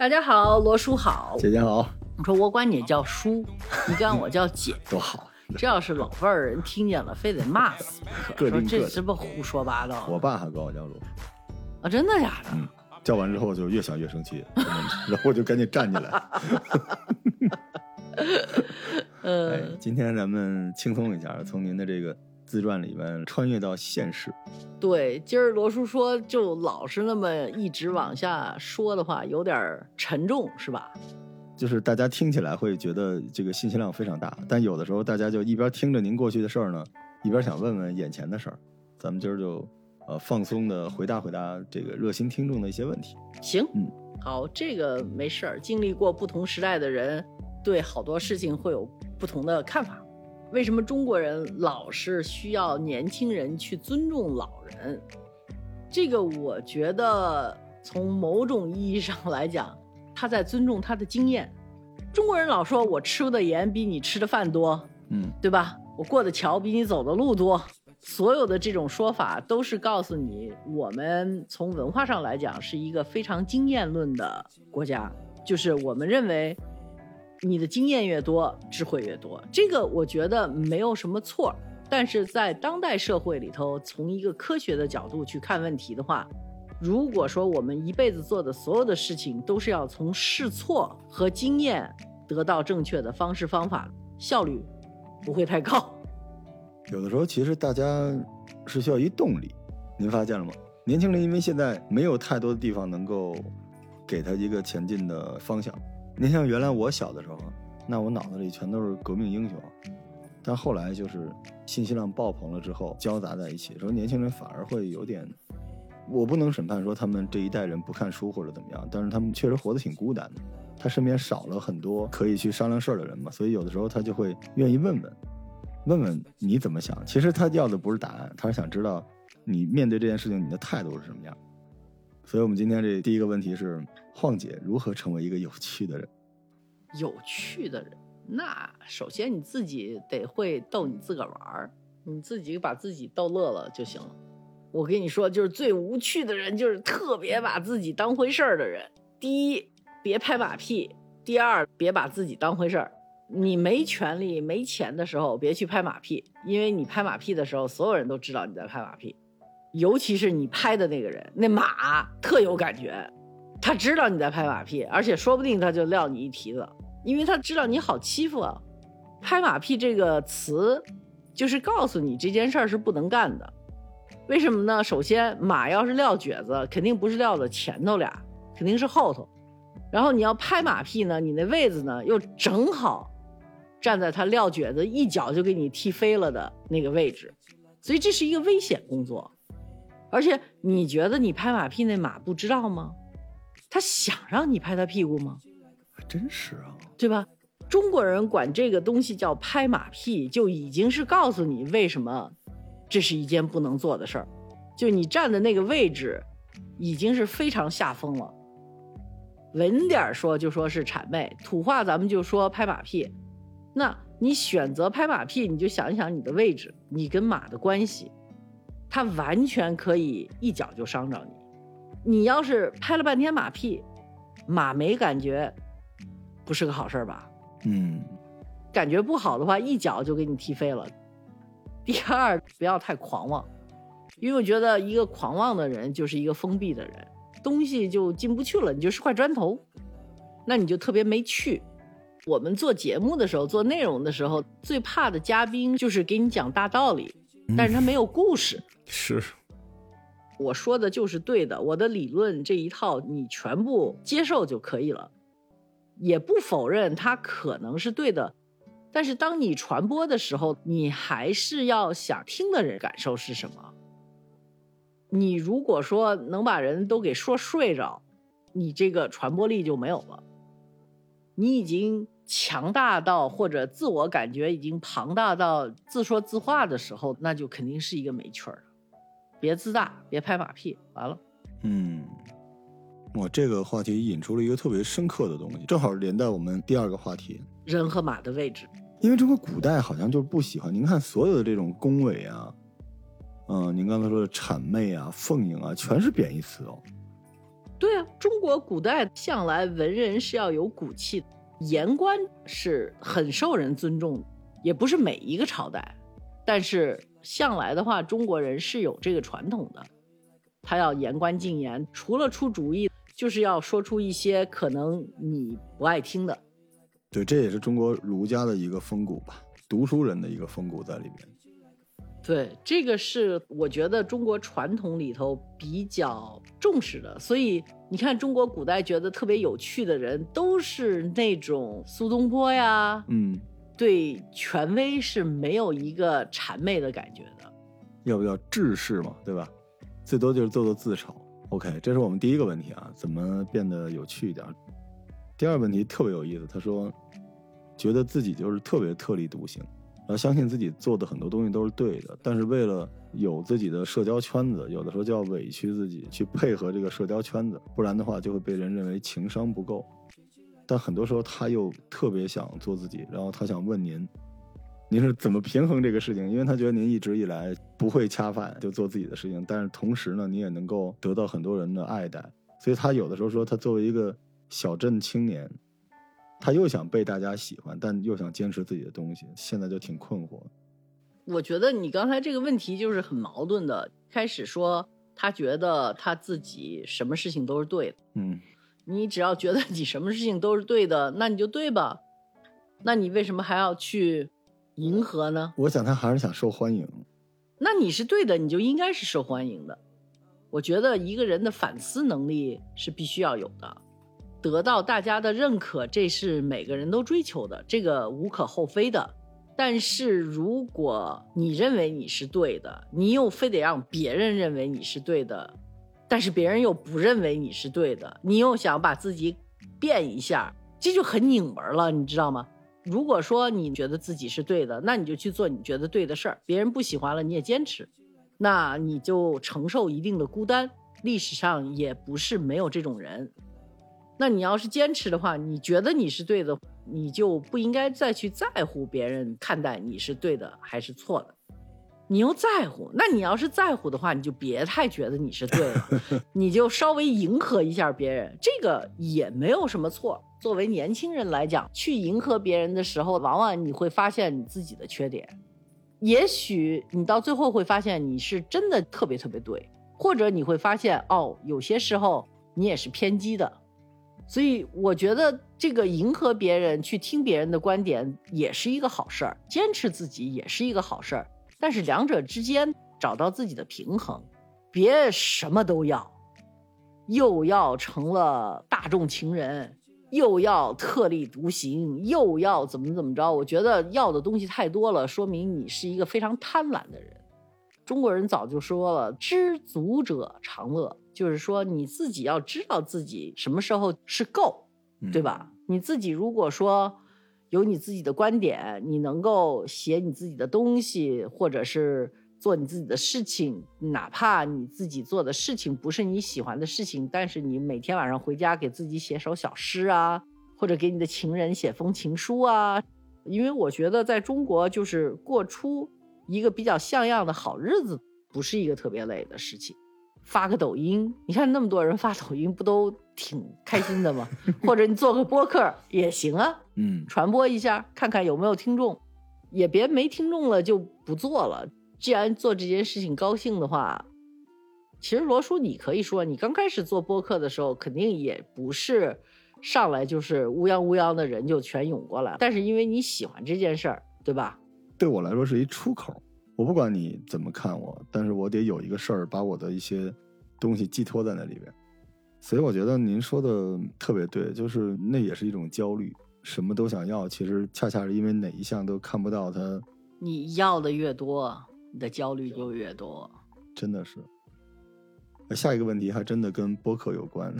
大家好，罗叔好。姐姐好，我说我管你叫叔，你管我叫姐，多好。这要是老辈儿人听见了，非得骂死不可。说这什么胡说八道我爸还管我叫罗，啊？真的假的？嗯，叫完之后就越想越生气，然后我就赶紧站起来。哎呃，，今天咱们轻松一下，从您的这个自传里面穿越到现实。对，今儿罗叔说，就老是那么一直往下说的话，有点儿沉重，是吧？就是大家听起来会觉得这个信息量非常大，但有的时候大家就一边听着您过去的事儿呢，一边想问问眼前的事儿。咱们今儿就呃放松的回答回答这个热心听众的一些问题。行，嗯，好，这个没事儿。经历过不同时代的人，对好多事情会有不同的看法。为什么中国人老是需要年轻人去尊重老人？这个我觉得从某种意义上来讲，他在尊重他的经验。中国人老说我吃的盐比你吃的饭多，嗯，对吧？我过的桥比你走的路多。所有的这种说法都是告诉你，我们从文化上来讲是一个非常经验论的国家，就是我们认为你的经验越多，智慧越多。这个我觉得没有什么错，但是在当代社会里头，从一个科学的角度去看问题的话，如果说我们一辈子做的所有的事情都是要从试错和经验得到正确的方式方法，效率不会太高。有的时候其实大家是需要一动力，您发现了吗？年轻人因为现在没有太多的地方能够给他一个前进的方向。您像原来我小的时候，那我脑子里全都是革命英雄，但后来就是信息量爆棚了之后，交杂在一起，说年轻人反而会有点，我不能审判说他们这一代人不看书或者怎么样，但是他们确实活得挺孤单的，他身边少了很多可以去商量事儿的人嘛，所以有的时候他就会愿意问问。问问你怎么想？其实他要的不是答案，他是想知道你面对这件事情你的态度是什么样。所以，我们今天这第一个问题是：晃姐如何成为一个有趣的人？有趣的人，那首先你自己得会逗你自个儿玩儿，你自己把自己逗乐了就行了。我跟你说，就是最无趣的人，就是特别把自己当回事儿的人。第一，别拍马屁；第二，别把自己当回事儿。你没权利、没钱的时候，别去拍马屁，因为你拍马屁的时候，所有人都知道你在拍马屁，尤其是你拍的那个人，那马特有感觉，他知道你在拍马屁，而且说不定他就撂你一蹄子，因为他知道你好欺负啊。拍马屁这个词，就是告诉你这件事儿是不能干的。为什么呢？首先，马要是撂蹶子，肯定不是撂的前头俩，肯定是后头。然后你要拍马屁呢，你那位子呢又正好站在他撂蹶子一脚就给你踢飞了的那个位置，所以这是一个危险工作。而且你觉得你拍马屁那马不知道吗？他想让你拍他屁股吗？还真是啊，对吧？中国人管这个东西叫拍马屁，就已经是告诉你为什么这是一件不能做的事儿。就你站的那个位置，已经是非常下风了。文点儿说就说是谄媚，土话咱们就说拍马屁。那你选择拍马屁，你就想一想你的位置，你跟马的关系，它完全可以一脚就伤着你。你要是拍了半天马屁，马没感觉，不是个好事儿吧？嗯，感觉不好的话，一脚就给你踢飞了。第二，不要太狂妄，因为我觉得一个狂妄的人就是一个封闭的人，东西就进不去了，你就是块砖头，那你就特别没趣。我们做节目的时候，做内容的时候，最怕的嘉宾就是给你讲大道理，但是他没有故事。是，我说的就是对的，我的理论这一套你全部接受就可以了，也不否认它可能是对的，但是当你传播的时候，你还是要想听的人感受是什么。你如果说能把人都给说睡着，你这个传播力就没有了。你已经强大到或者自我感觉已经庞大到自说自话的时候，那就肯定是一个没趣儿的。别自大，别拍马屁，完了。嗯，我这个话题引出了一个特别深刻的东西，正好连带我们第二个话题。人和马的位置，因为中国古代好像就是不喜欢，您看所有的这种恭维啊，嗯、您刚才说的谄媚啊、奉迎啊，全是贬义词哦。对啊，中国古代向来文人是要有骨气的，言官是很受人尊重的，也不是每一个朝代，但是向来的话，中国人是有这个传统的，他要言官进言，除了出主意，就是要说出一些可能你不爱听的。对，这也是中国儒家的一个风骨吧，读书人的一个风骨在里面。对，这个是我觉得中国传统里头比较重视的，所以你看，中国古代觉得特别有趣的人，都是那种苏东坡呀，嗯，对权威是没有一个谄媚的感觉的。要不要治世嘛，对吧？最多就是做做自嘲。OK，这是我们第一个问题啊，怎么变得有趣一点？第二个问题特别有意思，他说，觉得自己就是特别特立独行。然后相信自己做的很多东西都是对的，但是为了有自己的社交圈子，有的时候就要委屈自己去配合这个社交圈子，不然的话就会被人认为情商不够。但很多时候他又特别想做自己，然后他想问您，您是怎么平衡这个事情？因为他觉得您一直以来不会恰饭，就做自己的事情，但是同时呢，你也能够得到很多人的爱戴，所以他有的时候说，他作为一个小镇青年。他又想被大家喜欢，但又想坚持自己的东西，现在就挺困惑。我觉得你刚才这个问题就是很矛盾的。开始说他觉得他自己什么事情都是对的，嗯，你只要觉得你什么事情都是对的，那你就对吧？那你为什么还要去迎合呢？我想他还是想受欢迎。那你是对的，你就应该是受欢迎的。我觉得一个人的反思能力是必须要有的。得到大家的认可，这是每个人都追求的，这个无可厚非的。但是如果你认为你是对的，你又非得让别人认为你是对的，但是别人又不认为你是对的，你又想把自己变一下，这就很拧门了，你知道吗？如果说你觉得自己是对的，那你就去做你觉得对的事儿，别人不喜欢了你也坚持，那你就承受一定的孤单。历史上也不是没有这种人。那你要是坚持的话，你觉得你是对的，你就不应该再去在乎别人看待你是对的还是错的。你又在乎，那你要是在乎的话，你就别太觉得你是对了，你就稍微迎合一下别人，这个也没有什么错。作为年轻人来讲，去迎合别人的时候，往往你会发现你自己的缺点。也许你到最后会发现你是真的特别特别对，或者你会发现哦，有些时候你也是偏激的。所以我觉得这个迎合别人去听别人的观点也是一个好事儿，坚持自己也是一个好事儿。但是两者之间找到自己的平衡，别什么都要，又要成了大众情人，又要特立独行，又要怎么怎么着。我觉得要的东西太多了，说明你是一个非常贪婪的人。中国人早就说了，知足者常乐。就是说，你自己要知道自己什么时候是够，对吧？你自己如果说有你自己的观点，你能够写你自己的东西，或者是做你自己的事情，哪怕你自己做的事情不是你喜欢的事情，但是你每天晚上回家给自己写首小诗啊，或者给你的情人写封情书啊，因为我觉得在中国就是过出一个比较像样的好日子，不是一个特别累的事情。发个抖音，你看那么多人发抖音，不都挺开心的嘛？或者你做个播客也行啊，嗯，传播一下，看看有没有听众，也别没听众了就不做了。既然做这件事情高兴的话，其实罗叔，你可以说，你刚开始做播客的时候，肯定也不是上来就是乌泱乌泱的人就全涌过来，但是因为你喜欢这件事儿，对吧？对我来说是一出口。我不管你怎么看我，但是我得有一个事儿把我的一些东西寄托在那里边，所以我觉得您说的特别对，就是那也是一种焦虑，什么都想要，其实恰恰是因为哪一项都看不到它。你要的越多，你的焦虑就越多。真的是。下一个问题还真的跟播客有关。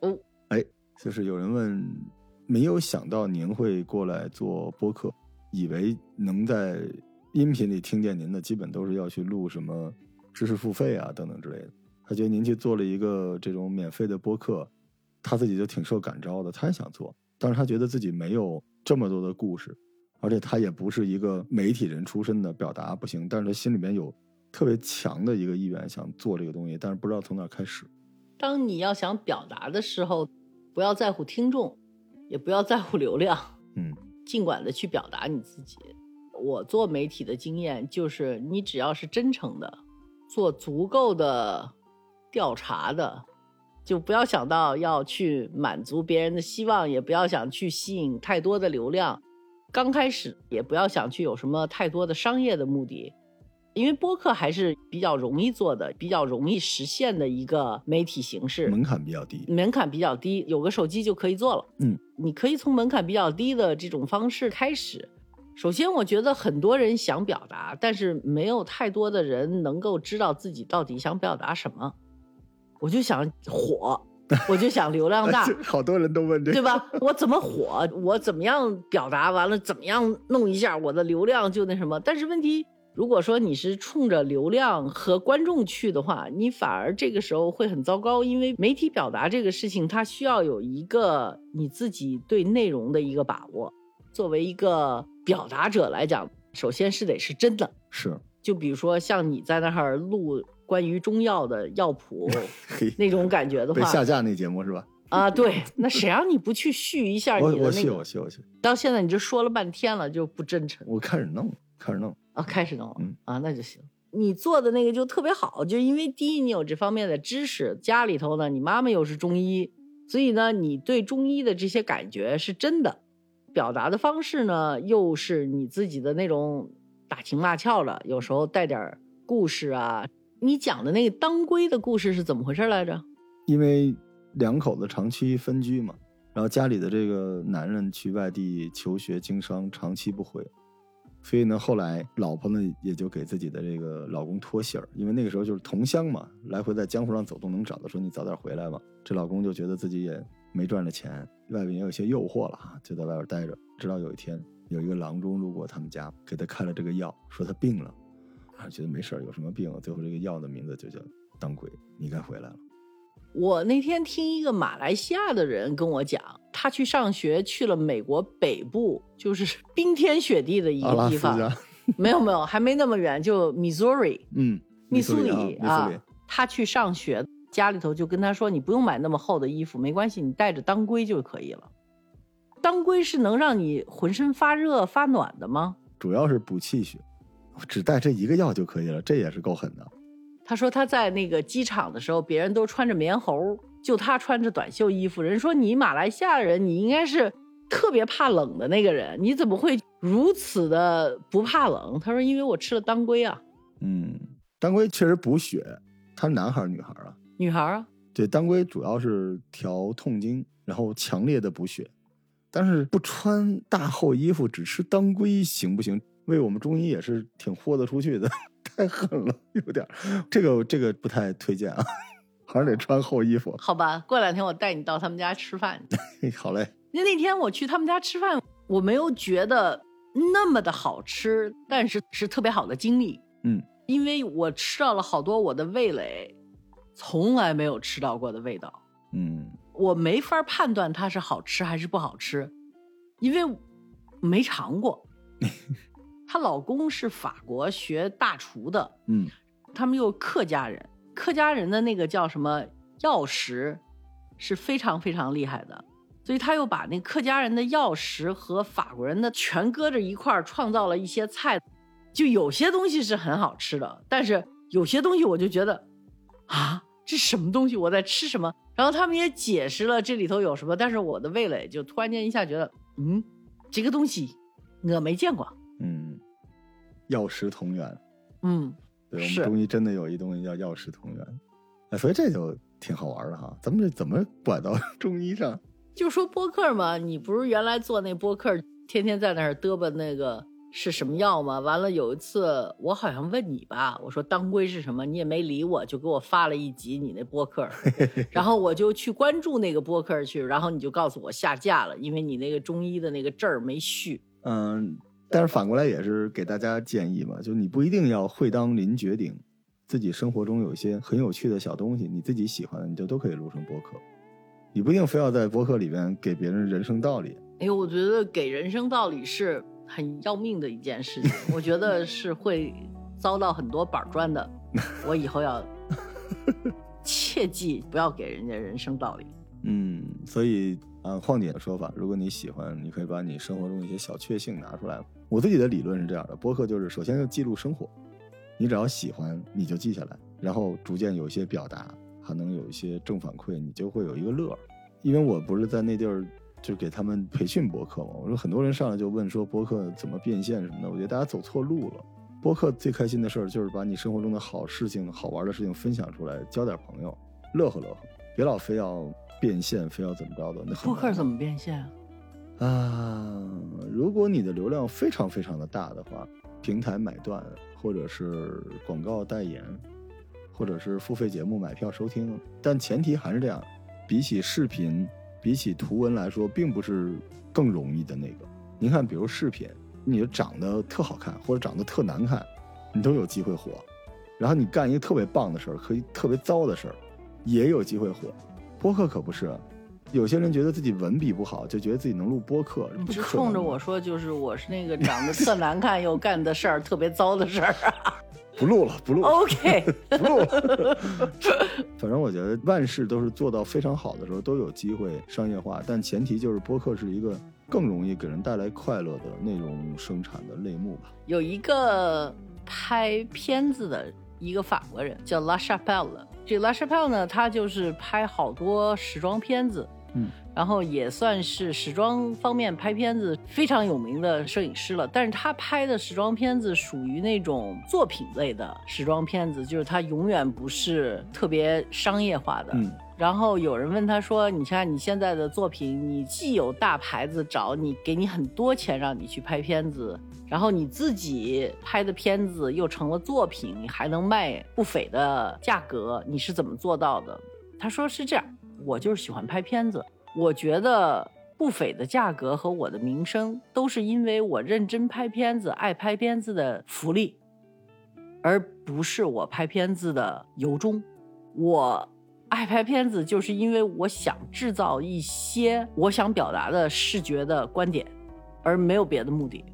哦，哎，就是有人问，没有想到您会过来做播客，以为能在。音频里听见您的，基本都是要去录什么知识付费啊等等之类的。他觉得您去做了一个这种免费的播客，他自己就挺受感召的，他也想做，但是他觉得自己没有这么多的故事，而且他也不是一个媒体人出身的，表达不行。但是他心里面有特别强的一个意愿想做这个东西，但是不知道从哪开始。当你要想表达的时候，不要在乎听众，也不要在乎流量，嗯 尽管的去表达你自己。我做媒体的经验就是，你只要是真诚的，做足够的调查的，就不要想到要去满足别人的希望，也不要想去吸引太多的流量。刚开始也不要想去有什么太多的商业的目的，因为播客还是比较容易做的、比较容易实现的一个媒体形式。门槛比较低。门槛比较低，有个手机就可以做了。嗯，你可以从门槛比较低的这种方式开始。首先，我觉得很多人想表达，但是没有太多的人能够知道自己到底想表达什么。我就想火，我就想流量大，好多人都问这个，对吧？我怎么火？我怎么样表达？完了怎么样弄一下我的流量就那什么？但是问题，如果说你是冲着流量和观众去的话，你反而这个时候会很糟糕，因为媒体表达这个事情，它需要有一个你自己对内容的一个把握。作为一个表达者来讲，首先是得是真的。是就比如说像你在那儿录关于中药的药谱 嘿，那种感觉的话，被下架那节目是吧？啊，对，那谁让你不去续一下我我你的那个？去我续我续，到现在你就说了半天了，就不真诚我开始弄开始弄，啊！开始弄啊，那就行。你做的那个就特别好，就因为第一你有这方面的知识，家里头呢你妈妈又是中医，所以呢你对中医的这些感觉是真的，表达的方式呢又是你自己的那种打情骂俏的，有时候带点故事啊。你讲的那个当归的故事是怎么回事来着？因为两口子长期分居嘛，然后家里的这个男人去外地求学经商，长期不回，所以呢，后来老婆呢也就给自己的这个老公托信儿，因为那个时候就是同乡嘛，来回在江湖上走动能找到，说你早点回来吧。这老公就觉得自己也没赚着钱，外边也有些诱惑了，就在外边待着。直到有一天，有一个郎中路过他们家，给他开了这个药，说他病了，啊，觉得没事儿，有什么病？最后这个药的名字就叫当归，你该回来了。我那天听一个马来西亚的人跟我讲，他去上学去了美国北部，就是冰天雪地的一个地方。没有没有，还没那么远，就 Missouri 嗯，密苏里里啊，他去上学，家里头就跟他说，你不用买那么厚的衣服，没关系，你带着当归就可以了。当归是能让你浑身发热发暖的吗？主要是补气血，只带这一个药就可以了，这也是够狠的。他说他在那个机场的时候，别人都穿着棉猴，就他穿着短袖衣服。人说你马来西亚人，你应该是特别怕冷的那个人，你怎么会如此的不怕冷？他说因为我吃了当归啊，嗯，当归确实补血，他是男孩女孩啊？女孩啊，对，当归主要是调痛经，然后强烈的补血。但是不穿大厚衣服，只吃当归行不行？为我们中医也是挺豁得出去的，太狠了，有点儿。这个这个不太推荐啊，还是得穿厚衣服。好吧，过两天我带你到他们家吃饭。嘿 好嘞，那那天我去他们家吃饭，我没有觉得那么的好吃，但是是特别好的经历。嗯，因为我吃到了好多我的味蕾从来没有吃到过的味道。嗯我没法判断它是好吃还是不好吃，因为没尝过。她老公是法国学大厨的，嗯他们又客家人，客家人的那个叫什么药食是非常非常厉害的，所以他又把那客家人的药食和法国人的全搁着一块儿，创造了一些菜。就有些东西是很好吃的，但是有些东西我就觉得啊，这什么东西？我在吃什么？然后他们也解释了这里头有什么，但是我的味蕾就突然间一下觉得，嗯，这个东西我没见过。嗯，药食同源。嗯，对，我们中医真的有一东西叫药食同源，哎，所以这就挺好玩的哈。咱们这怎么拐到中医上？就说播客嘛，你不是原来做那播客，天天在那儿嘚吧那个是什么药吗？完了有一次我好像问你吧，我说当归是什么，你也没理我，就给我发了一集你那播客，然后我就去关注那个播客去，然后你就告诉我下架了，因为你那个中医的那个证儿没续。嗯，但是反过来也是给大家建议嘛，就你不一定要会当凌绝顶，自己生活中有一些很有趣的小东西，你自己喜欢的，你就都可以录成播客。你不一定非要在播客里边给别人人生道理。哎呦，我觉得给人生道理是很要命的一件事情，我觉得是会遭到很多板砖的。我以后要 切记不要给人家人生道理。嗯，所以按晃姐的说法，如果你喜欢，你可以把你生活中一些小确幸拿出来。我自己的理论是这样的：播客就是首先要记录生活，你只要喜欢，你就记下来，然后逐渐有一些表达，还能有一些正反馈，你就会有一个乐儿。因为我不是在那地儿就给他们培训播客嘛，我说很多人上来就问说播客怎么变现什么的，我觉得大家走错路了。播客最开心的事儿就是把你生活中的好事情、好玩的事情分享出来，交点朋友，乐呵乐呵，别老非要变现，非要怎么着的。那很难播客怎么变现啊？啊，如果你的流量非常非常的大的话，平台买断，或者是广告代言，或者是付费节目买票收听，但前提还是这样，比起视频，比起图文来说，并不是更容易的那个。您看，比如视频，你长得特好看或者长得特难看，你都有机会火。然后你干一个特别棒的事儿，可以特别糟的事儿，也有机会火。播客可不是，有些人觉得自己文笔不好，就觉得自己能录播客，你是不可能冲着我说，就是我是那个 长得特难看又干的事儿特别糟的事儿啊不录了，不录了。？OK，不录了。反正我觉得万事都是做到非常好的时候都有机会商业化，但前提就是播客是一个更容易给人带来快乐的内容生产的类目吧。有一个拍片子的一个法国人叫 La Chapelle，这 La Chapelle 呢，他就是拍好多时装片子，嗯，然后也算是时装方面拍片子非常有名的摄影师了。但是他拍的时装片子属于那种作品类的时装片子，就是他永远不是特别商业化的。嗯然后有人问他说：“你看你现在的作品，你既有大牌子找你，给你很多钱让你去拍片子，然后你自己拍的片子又成了作品，你还能卖不菲的价格，你是怎么做到的？”他说：“是这样，我就是喜欢拍片子，我觉得不菲的价格和我的名声都是因为我认真拍片子、爱拍片子的福利，而不是我拍片子的由衷。我爱拍片子，就是因为我想制造一些我想表达的视觉的观点，而没有别的目的。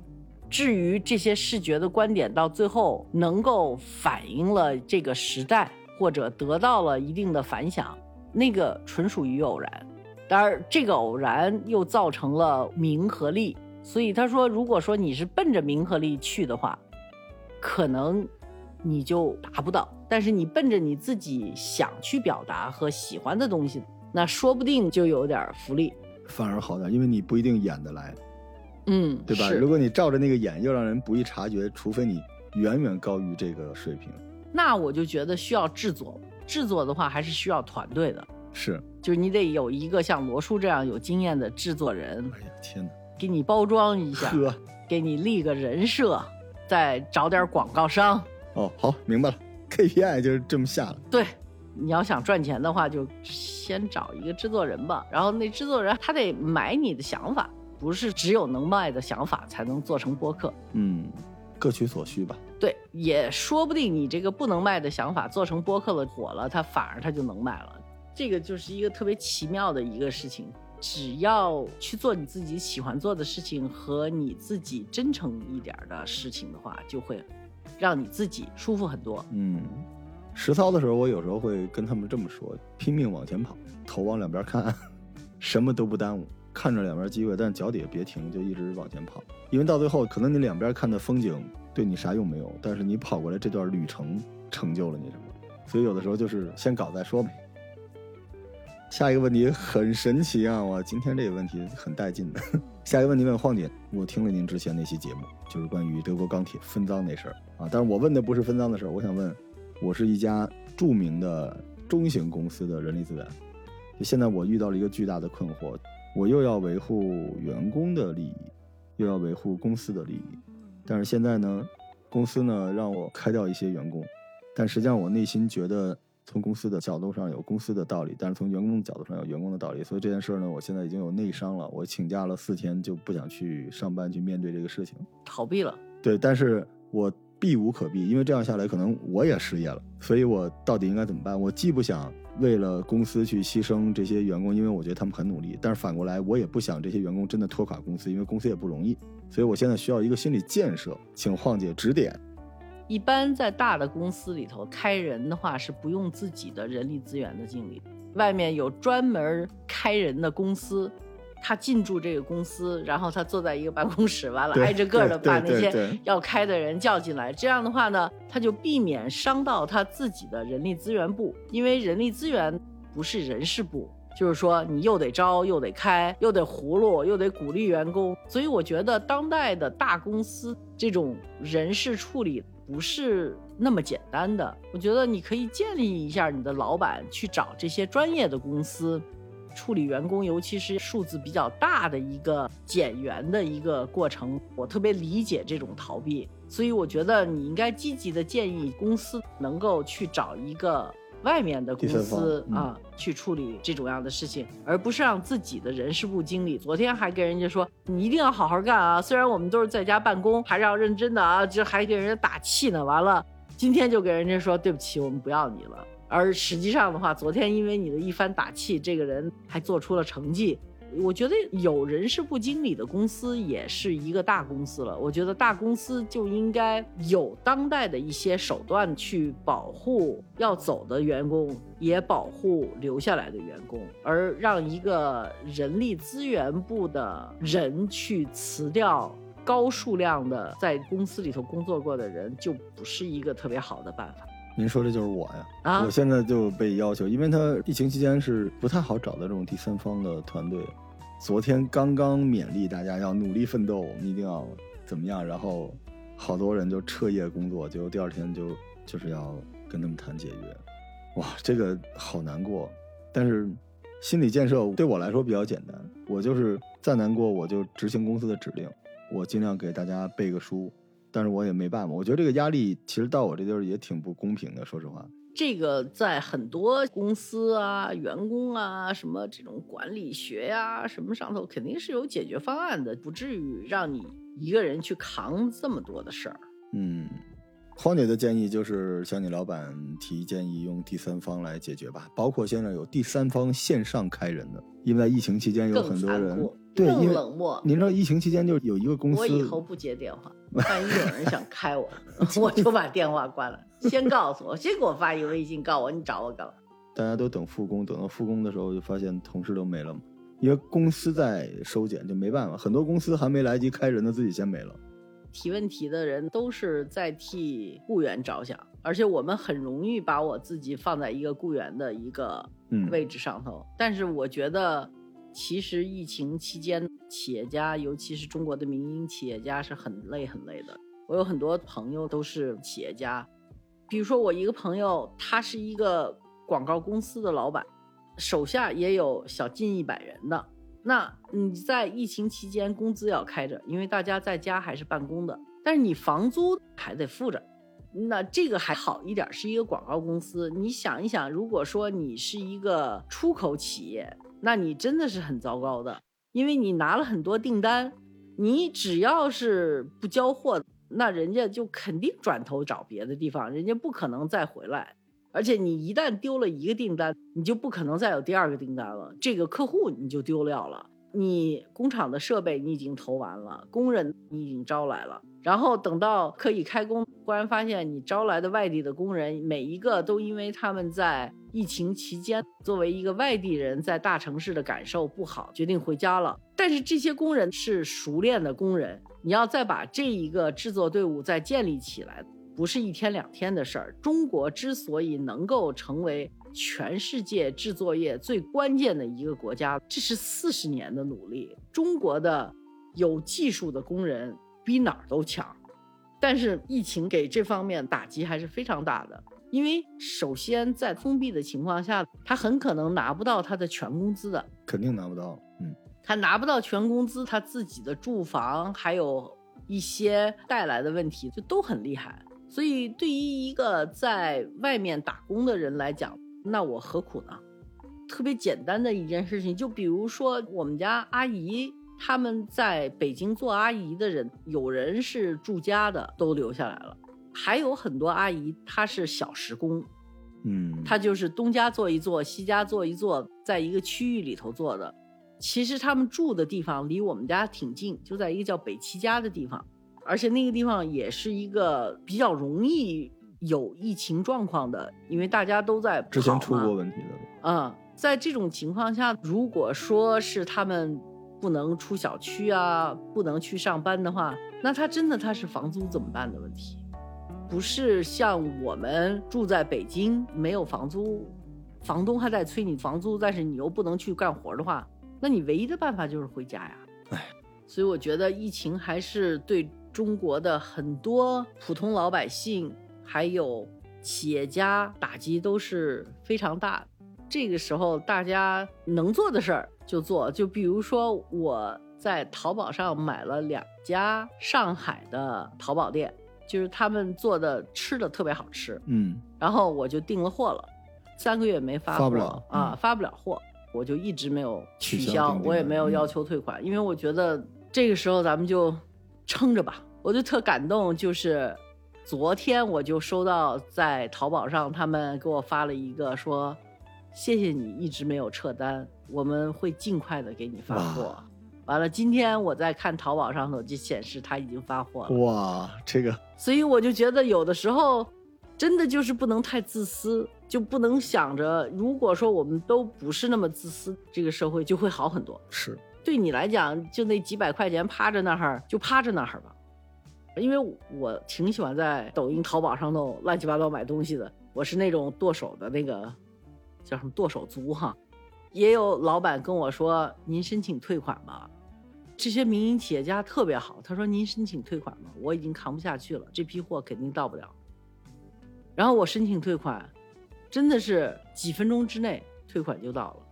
至于这些视觉的观点到最后能够反映了这个时代，或者得到了一定的反响，那个纯属于偶然。当然，这个偶然又造成了名和利。所以他说，如果说你是奔着名和利去的话，可能你就达不到。但是你奔着你自己想去表达和喜欢的东西，那说不定就有点福利。反而好点，因为你不一定演得来，嗯，对吧？如果你照着那个演，又让人不易察觉，除非你远远高于这个水平。那我就觉得需要制作，制作的话还是需要团队的，是，就是你得有一个像罗叔这样有经验的制作人，哎呀，天哪！给你包装一下，呵，给你立个人设，再找点广告商。哦，好，明白了 KPI 就是这么下了。对，你要想赚钱的话，就先找一个制作人吧。然后那制作人他得买你的想法，不是只有能卖的想法才能做成播客。嗯，各取所需吧。对，也说不定你这个不能卖的想法做成播客了，火了，他反而他就能卖了。这个就是一个特别奇妙的一个事情。只要去做你自己喜欢做的事情和你自己真诚一点的事情的话，就会让你自己舒服很多。嗯，实操的时候，我有时候会跟他们这么说：拼命往前跑，头往两边看，什么都不耽误，看着两边机会，但脚底下别停，就一直往前跑。因为到最后，可能你两边看的风景对你啥用没有，但是你跑过来这段旅程成就了你什么。所以有的时候就是先搞再说呗。下一个问题很神奇啊！我，今天这个问题很带劲的。下一个问题问晃姐，我听了您之前那期节目，就是关于德国钢铁分赃那事儿啊。但是我问的不是分赃的事儿，我想问，我是一家著名的中型公司的人力资源，就现在我遇到了一个巨大的困惑，我又要维护员工的利益，又要维护公司的利益，但是现在呢，公司呢让我开掉一些员工，但实际上我内心觉得。从公司的角度上有公司的道理，但是从员工的角度上有员工的道理，所以这件事儿呢，我现在已经有内伤了。我请假了四天，就不想去上班去面对这个事情，逃避了。对，但是我避无可避，因为这样下来可能我也失业了，所以我到底应该怎么办？我既不想为了公司去牺牲这些员工，因为我觉得他们很努力，但是反过来我也不想这些员工真的拖垮公司，因为公司也不容易，所以我现在需要一个心理建设，请晃姐指点。一般在大的公司里头开人的话是不用自己的人力资源的经理，外面有专门开人的公司，他进驻这个公司，然后他坐在一个办公室，完了挨着个的把那些要开的人叫进来。这样的话呢，他就避免伤到他自己的人力资源部，因为人力资源不是人事部。就是说，你又得招，又得开，又得葫芦，又得鼓励员工，所以我觉得当代的大公司这种人事处理不是那么简单的。我觉得你可以建立一下你的老板去找这些专业的公司，处理员工，尤其是数字比较大的一个减员的一个过程。我特别理解这种逃避，所以我觉得你应该积极的建议公司能够去找一个。外面的公司啊，去处理这种样的事情，而不是让自己的人事部经理。昨天还跟人家说，你一定要好好干啊！虽然我们都是在家办公，还是要认真的啊，这还给人家打气呢。完了，今天就给人家说对不起，我们不要你了。而实际上的话，昨天因为你的一番打气，这个人还做出了成绩。我觉得有人事部经理的公司也是一个大公司了。我觉得大公司就应该有当代的一些手段去保护要走的员工，也保护留下来的员工，而让一个人力资源部的人去辞掉高数量的在公司里头工作过的人，就不是一个特别好的办法您说的就是我呀。啊我。现在就被要求，因为他疫情期间是不太好找的这种第三方的团队。昨天刚刚勉励大家要努力奋斗，我们一定要怎么样，然后好多人就彻夜工作，结果第二天就就是要跟他们谈解约，哇，这个好难过。但是心理建设对我来说比较简单，我就是再难过我就执行公司的指令，我尽量给大家背个书，但是我也没办法。我觉得这个压力其实到我这地儿也挺不公平的，说实话。这个在很多公司啊、员工啊、什么这种管理学呀、什么上头，肯定是有解决方案的，不至于让你一个人去扛这么多的事儿。嗯，荒姐的建议就是向你老板提建议，用第三方来解决吧。包括现在有第三方线上开人的，因为在疫情期间有很多人更因为冷漠。您知道疫情期间就有一个公司，我以后不接电话，万一有人想开我，我就把电话关了。先告诉我，先给我发一个微信，告诉我你找我干嘛。大家都等复工，等到复工的时候就发现同事都没了嘛，因为公司在收减，就没办法，很多公司还没来及开人呢，自己先没了。提问题的人都是在替雇员着想，而且我们很容易把我自己放在一个雇员的一个嗯，位置上头。但是我觉得，其实疫情期间，企业家，尤其是中国的民营企业家，是很累很累的。我有很多朋友都是企业家，比如说我一个朋友，他是一个广告公司的老板，手下也有小近一百人的。那你在疫情期间工资要开着，因为大家在家还是办公的，但是你房租还得付着。那这个还好一点，是一个广告公司。你想一想，如果说你是一个出口企业，那你真的是很糟糕的，因为你拿了很多订单，你只要是不交货，那人家就肯定转头找别的地方，人家不可能再回来。而且你一旦丢了一个订单，你就不可能再有第二个订单了，这个客户你就丢掉了。你工厂的设备你已经投完了，工人你已经招来了，然后等到可以开工，忽然发现你招来的外地的工人每一个都因为他们在疫情期间作为一个外地人在大城市的感受不好，决定回家了。但是这些工人是熟练的工人，你要再把这一个制作队伍再建立起来，不是一天两天的事儿。中国之所以能够成为全世界制作业最关键的一个国家，这是四十年的努力。中国的有技术的工人比哪儿都强，但是疫情给这方面打击还是非常大的。因为首先在封闭的情况下，他很可能拿不到他的全工资的，肯定拿不到。嗯，他拿不到全工资，他自己的住房还有一些带来的问题，就都很厉害。所以对于一个在外面打工的人来讲，那我何苦呢？特别简单的一件事情，就比如说我们家阿姨，他们在北京做阿姨的人，有人是住家的，都留下来了，还有很多阿姨她是小时工，嗯，她就是东家做一做，西家做一做，在一个区域里头做的。其实他们住的地方离我们家挺近，就在一个叫北七家的地方。而且那个地方也是一个比较容易有疫情状况的，因为大家都在之前出过问题的，嗯，在这种情况下，如果说是他们不能出小区啊，不能去上班的话，那他真的他是房租怎么办的问题，不是像我们住在北京没有房租，房东还在催你房租，但是你又不能去干活的话，那你唯一的办法就是回家呀。唉，所以我觉得疫情还是对中国的很多普通老百姓还有企业家打击都是非常大的。这个时候大家能做的事儿就做，就比如说我在淘宝上买了两家上海的淘宝店，就是他们做的吃的特别好吃，嗯，然后我就订了货了，三个月没发货发不了啊，嗯发不了货，我就一直没有取取消我也没有要求退款，因为我觉得这个时候咱们就撑着吧。我就特感动，就是昨天我就收到在淘宝上他们给我发了一个说，谢谢你一直没有撤单，我们会尽快的给你发货。完了，今天我在看淘宝上头就显示他已经发货了。哇，这个所以我就觉得有的时候真的就是不能太自私，就不能想着如果说我们都不是那么自私，这个社会就会好很多。是对你来讲，就那几百块钱趴着那儿就趴着那儿吧，因为我挺喜欢在抖音、淘宝上头乱七八糟买东西的，我是那种剁手的那个叫什么剁手族哈。也有老板跟我说：“您申请退款吧。”这些民营企业家特别好，他说：“您申请退款吧，我已经扛不下去了，这批货肯定到不了。”然后我申请退款，真的是几分钟之内退款就到了。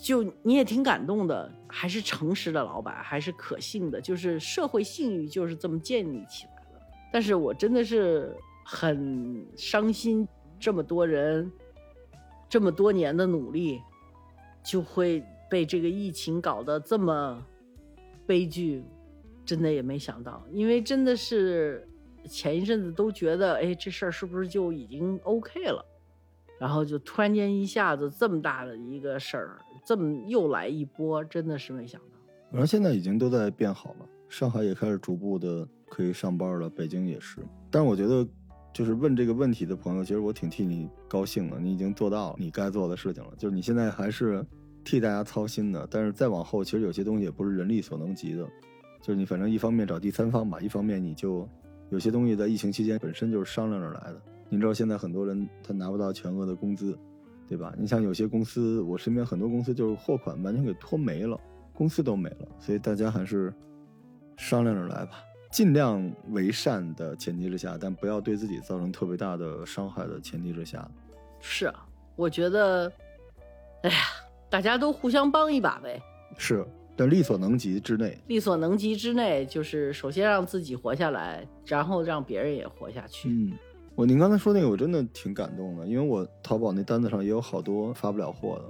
就你也挺感动的，还是诚实的老板，还是可信的，就是社会信誉就是这么建立起来的。但是我真的是很伤心，这么多人，这么多年的努力，就会被这个疫情搞得这么悲剧，真的也没想到，因为真的是前一阵子都觉得，哎，这事儿是不是就已经 OK 了？然后就突然间一下子这么大的一个事儿，这么又来一波，真的是没想到。反正现在已经都在变好了，上海也开始逐步的可以上班了，北京也是。但是我觉得，就是问这个问题的朋友，其实我挺替你高兴的，你已经做到了你该做的事情了。就是你现在还是替大家操心的，但是再往后，其实有些东西也不是人力所能及的。就是你反正一方面找第三方吧，一方面你就有些东西在疫情期间本身就是商量着来的。你知道现在很多人他拿不到全额的工资，对吧？你像有些公司，我身边很多公司就是货款完全给拖没了。公司都没了，所以大家还是商量着来吧，尽量为善的前提之下，但不要对自己造成特别大的伤害的前提之下。是啊，我觉得，哎呀，大家都互相帮一把呗，是，但力所能及之内。力所能及之内，就是首先让自己活下来，然后让别人也活下去。嗯，我您刚才说那个，我真的挺感动的，因为我淘宝那单子上也有好多发不了货的，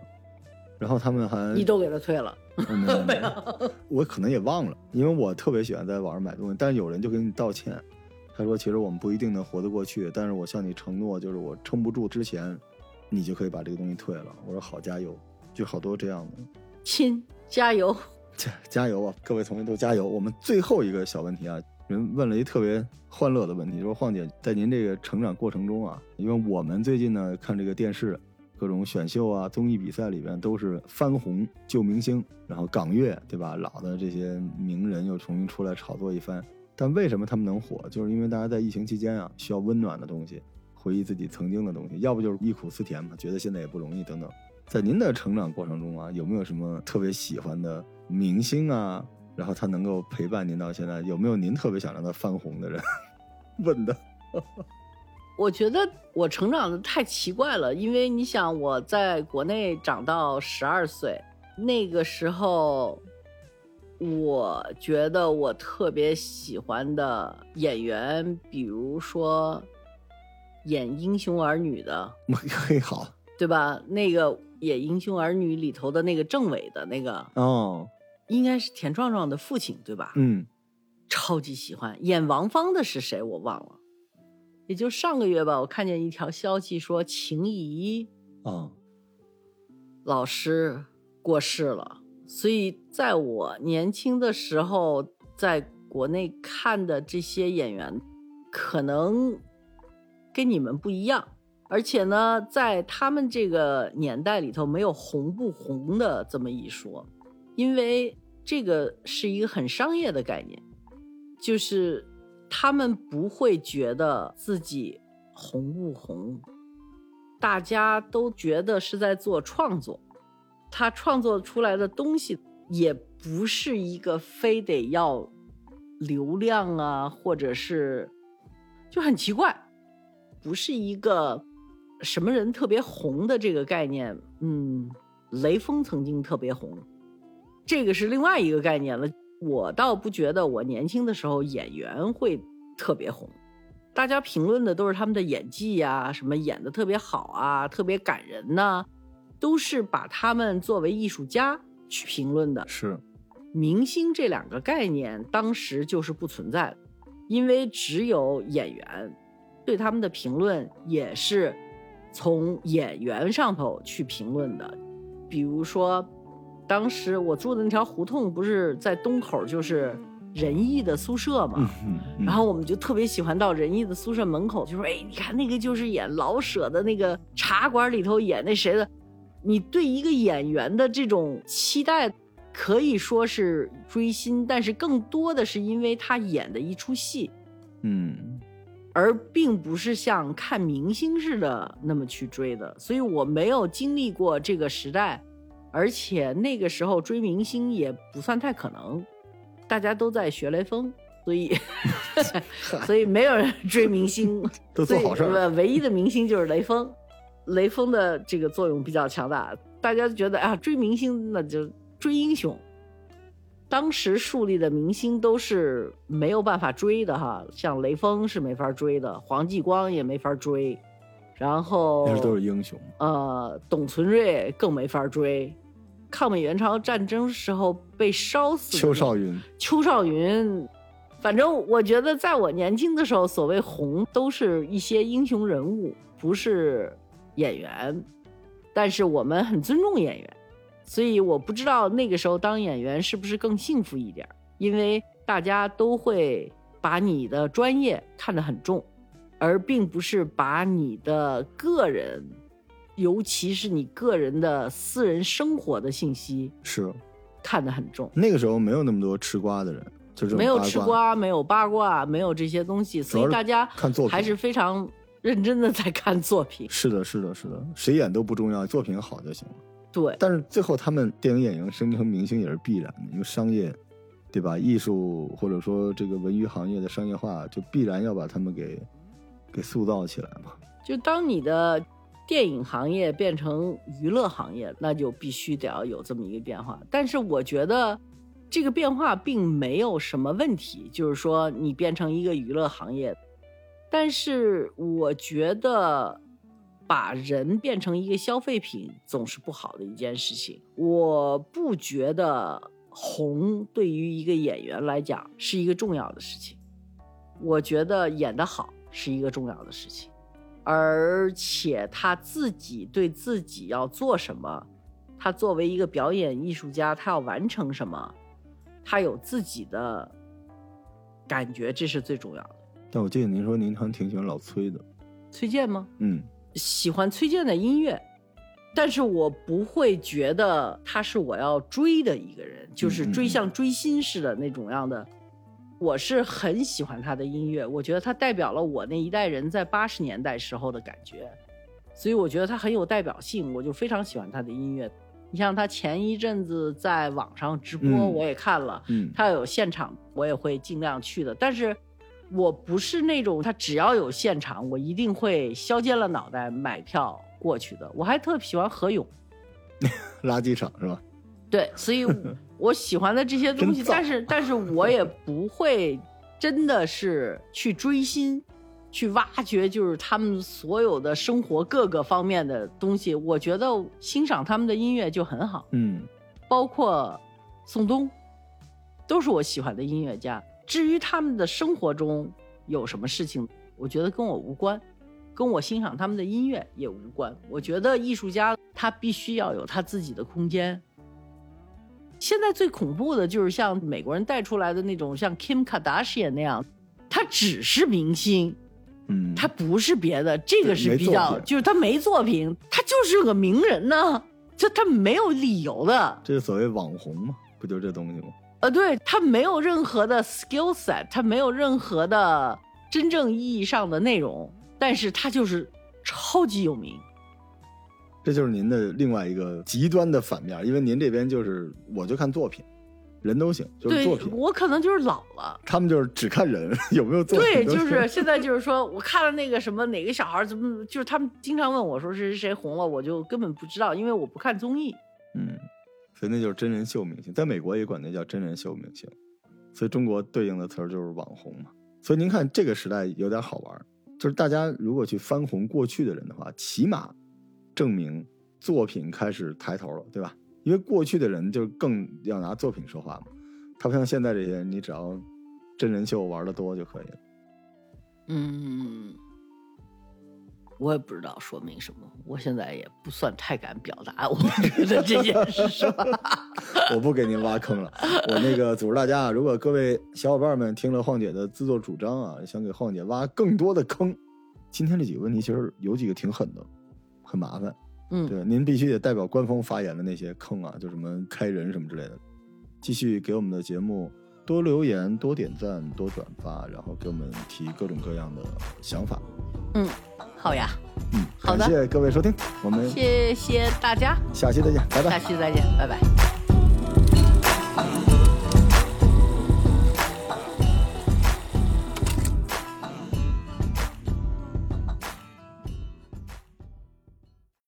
然后他们还你都给他退了，嗯没有没有 我可能也忘了，因为我特别喜欢在网上买东西，但是有人就给你道歉，他说其实我们不一定能活得过去，但是我向你承诺，就是我撑不住之前，你就可以把这个东西退了。我说好，加油，就好多这样的，亲，加油！加加油啊！各位同学都加油。我们最后一个小问题啊，人问了一特别欢乐的问题，说晃姐在您这个成长过程中啊，因为我们最近呢看这个电视。各种选秀啊、综艺比赛里边都是翻红旧明星，然后港乐对吧？老的这些名人又重新出来炒作一番。但为什么他们能火？就是因为大家在疫情期间啊，需要温暖的东西，回忆自己曾经的东西，要不就是忆苦思甜嘛，觉得现在也不容易等等。在您的成长过程中啊，有没有什么特别喜欢的明星啊？然后他能够陪伴您到现在，有没有您特别想让他翻红的人？问的。我觉得我成长的太奇怪了，因为你想我在国内长到十二岁，那个时候，我觉得我特别喜欢的演员，比如说演《英雄儿女》的，嘿好对吧？那个演《英雄儿女》里头的那个政委的那个，哦，应该是田壮壮的父亲，对吧？嗯，超级喜欢。演王芳的是谁？我忘了。也就上个月吧，我看见一条消息说秦怡啊，老师过世了。所以在我年轻的时候，在国内看的这些演员，可能跟你们不一样，而且呢，在他们这个年代里头，没有红不红的这么一说，因为这个是一个很商业的概念，就是他们不会觉得自己红不红，大家都觉得是在做创作，他创作出来的东西也不是一个非得要流量啊，或者是就很奇怪，不是一个什么人特别红的这个概念。嗯，雷锋曾经特别红，这个是另外一个概念了。我倒不觉得我年轻的时候演员会特别红，大家评论的都是他们的演技呀、什么演的特别好啊，特别感人呐、都是把他们作为艺术家去评论的。是，明星这两个概念当时就是不存在的，因为只有演员，对他们的评论也是从演员上头去评论的。比如说，当时我住的那条胡同不是在东口，就是仁义的宿舍嘛。嗯嗯然后我们就特别喜欢到仁义的宿舍门口，就说：“哎，你看那个就是演老舍的那个茶馆里头演那谁的。”你对一个演员的这种期待，可以说是追星，但是更多的是因为他演的一出戏，嗯而并不是像看明星似的那么去追的。所以我没有经历过这个时代，而且那个时候追明星也不算太可能，大家都在学雷锋，所以 所以没有人追明星，都做好事唯一的明星就是雷锋，雷锋的这个作用比较强大，大家觉得啊，追明星那就追英雄。当时树立的明星都是没有办法追的哈，像雷锋是没法追的，黄继光也没法追，然后那都是英雄。呃，董存瑞更没法追。抗美援朝战争时候被烧死的邱少云，邱少云，反正我觉得在我年轻的时候，所谓红都是一些英雄人物，不是演员。但是我们很尊重演员，所以我不知道那个时候当演员是不是更幸福一点，因为大家都会把你的专业看得很重，而并不是把你的个人，尤其是你个人的私人生活的信息是看得很重。那个时候没有那么多吃瓜的人，就是没有，吃瓜，没有八卦，没有这些东西，所以大家看作品还是非常认真的在看作品。是的，是的，是的，谁演都不重要，作品好就行了。对，但是最后他们电影演员升成明星也是必然的，因为商业，对吧？艺术或者说这个文娱行业的商业化，就必然要把他们给给塑造起来嘛。就当你的电影行业变成娱乐行业，那就必须得要有这么一个变化。但是我觉得这个变化并没有什么问题，就是说你变成一个娱乐行业，但是我觉得把人变成一个消费品总是不好的一件事情。我不觉得红对于一个演员来讲是一个重要的事情，我觉得演得好是一个重要的事情。而且他自己对自己要做什么，他作为一个表演艺术家，他要完成什么，他有自己的感觉，这是最重要的。但我记得您说您好像挺喜欢老崔的，崔健吗？嗯，喜欢崔健的音乐，但是我不会觉得他是我要追的一个人，就是追像追星似的那种样的。我是很喜欢他的音乐，我觉得他代表了我那一代人在八十年代时候的感觉，所以我觉得他很有代表性，我就非常喜欢他的音乐。你像他前一阵子在网上直播，嗯我也看了，嗯他有现场，我也会尽量去的。但是我不是那种他只要有现场，我一定会削尖了脑袋买票过去的。我还特喜欢何勇，垃圾场是吧？对，所以我喜欢的这些东西，但是 但是我也不会真的是去追星，去挖掘就是他们所有的生活各个方面的东西。我觉得欣赏他们的音乐就很好，嗯，包括宋冬，都是我喜欢的音乐家。至于他们的生活中有什么事情，我觉得跟我无关，跟我欣赏他们的音乐也无关。我觉得艺术家他必须要有他自己的空间。现在最恐怖的就是像美国人带出来的那种，像 Kim Kardashian 那样，他只是明星，嗯，他不是别的，这个是比较，就是他没作品，他就是个名人呢，就他没有理由的，这是所谓网红嘛，不就这东西吗？呃，对他没有任何的 skill set，他没有任何的真正意义上的内容，但是他就是超级有名。这就是您的另外一个极端的反面，因为您这边就是我就看作品，人都行，就是作品。我可能就是老了。他们就是只看人 有没有作品对，就是现在就是说，我看了那个什么哪个小孩怎么，就是他们经常问我说是谁谁红了，我就根本不知道，因为我不看综艺。嗯，所以那就是真人秀明星，在美国也管那叫真人秀明星，所以中国对应的词儿就是网红嘛。所以您看这个时代有点好玩，就是大家如果去翻红过去的人的话，起码证明作品开始抬头了，对吧？因为过去的人就更要拿作品说话嘛，他不像现在这些人，你只要真人秀玩的多就可以了。嗯，我也不知道说明什么，我现在也不算太敢表达我觉得这件事是吧？我不给您挖坑了，我那个组织大家啊，如果各位小伙伴们听了晃姐的自作主张啊，想给晃姐挖更多的坑，今天这几个问题其实有几个挺狠的，很麻烦。嗯，对，您必须得代表官方发言的那些坑啊，就什么开人什么之类的，继续给我们的节目多留言、多点赞、多转发，然后给我们提各种各样的想法。嗯，好呀，嗯，好的感谢各位收听，我们谢谢大家，下期再见，拜拜下。期再见，拜拜。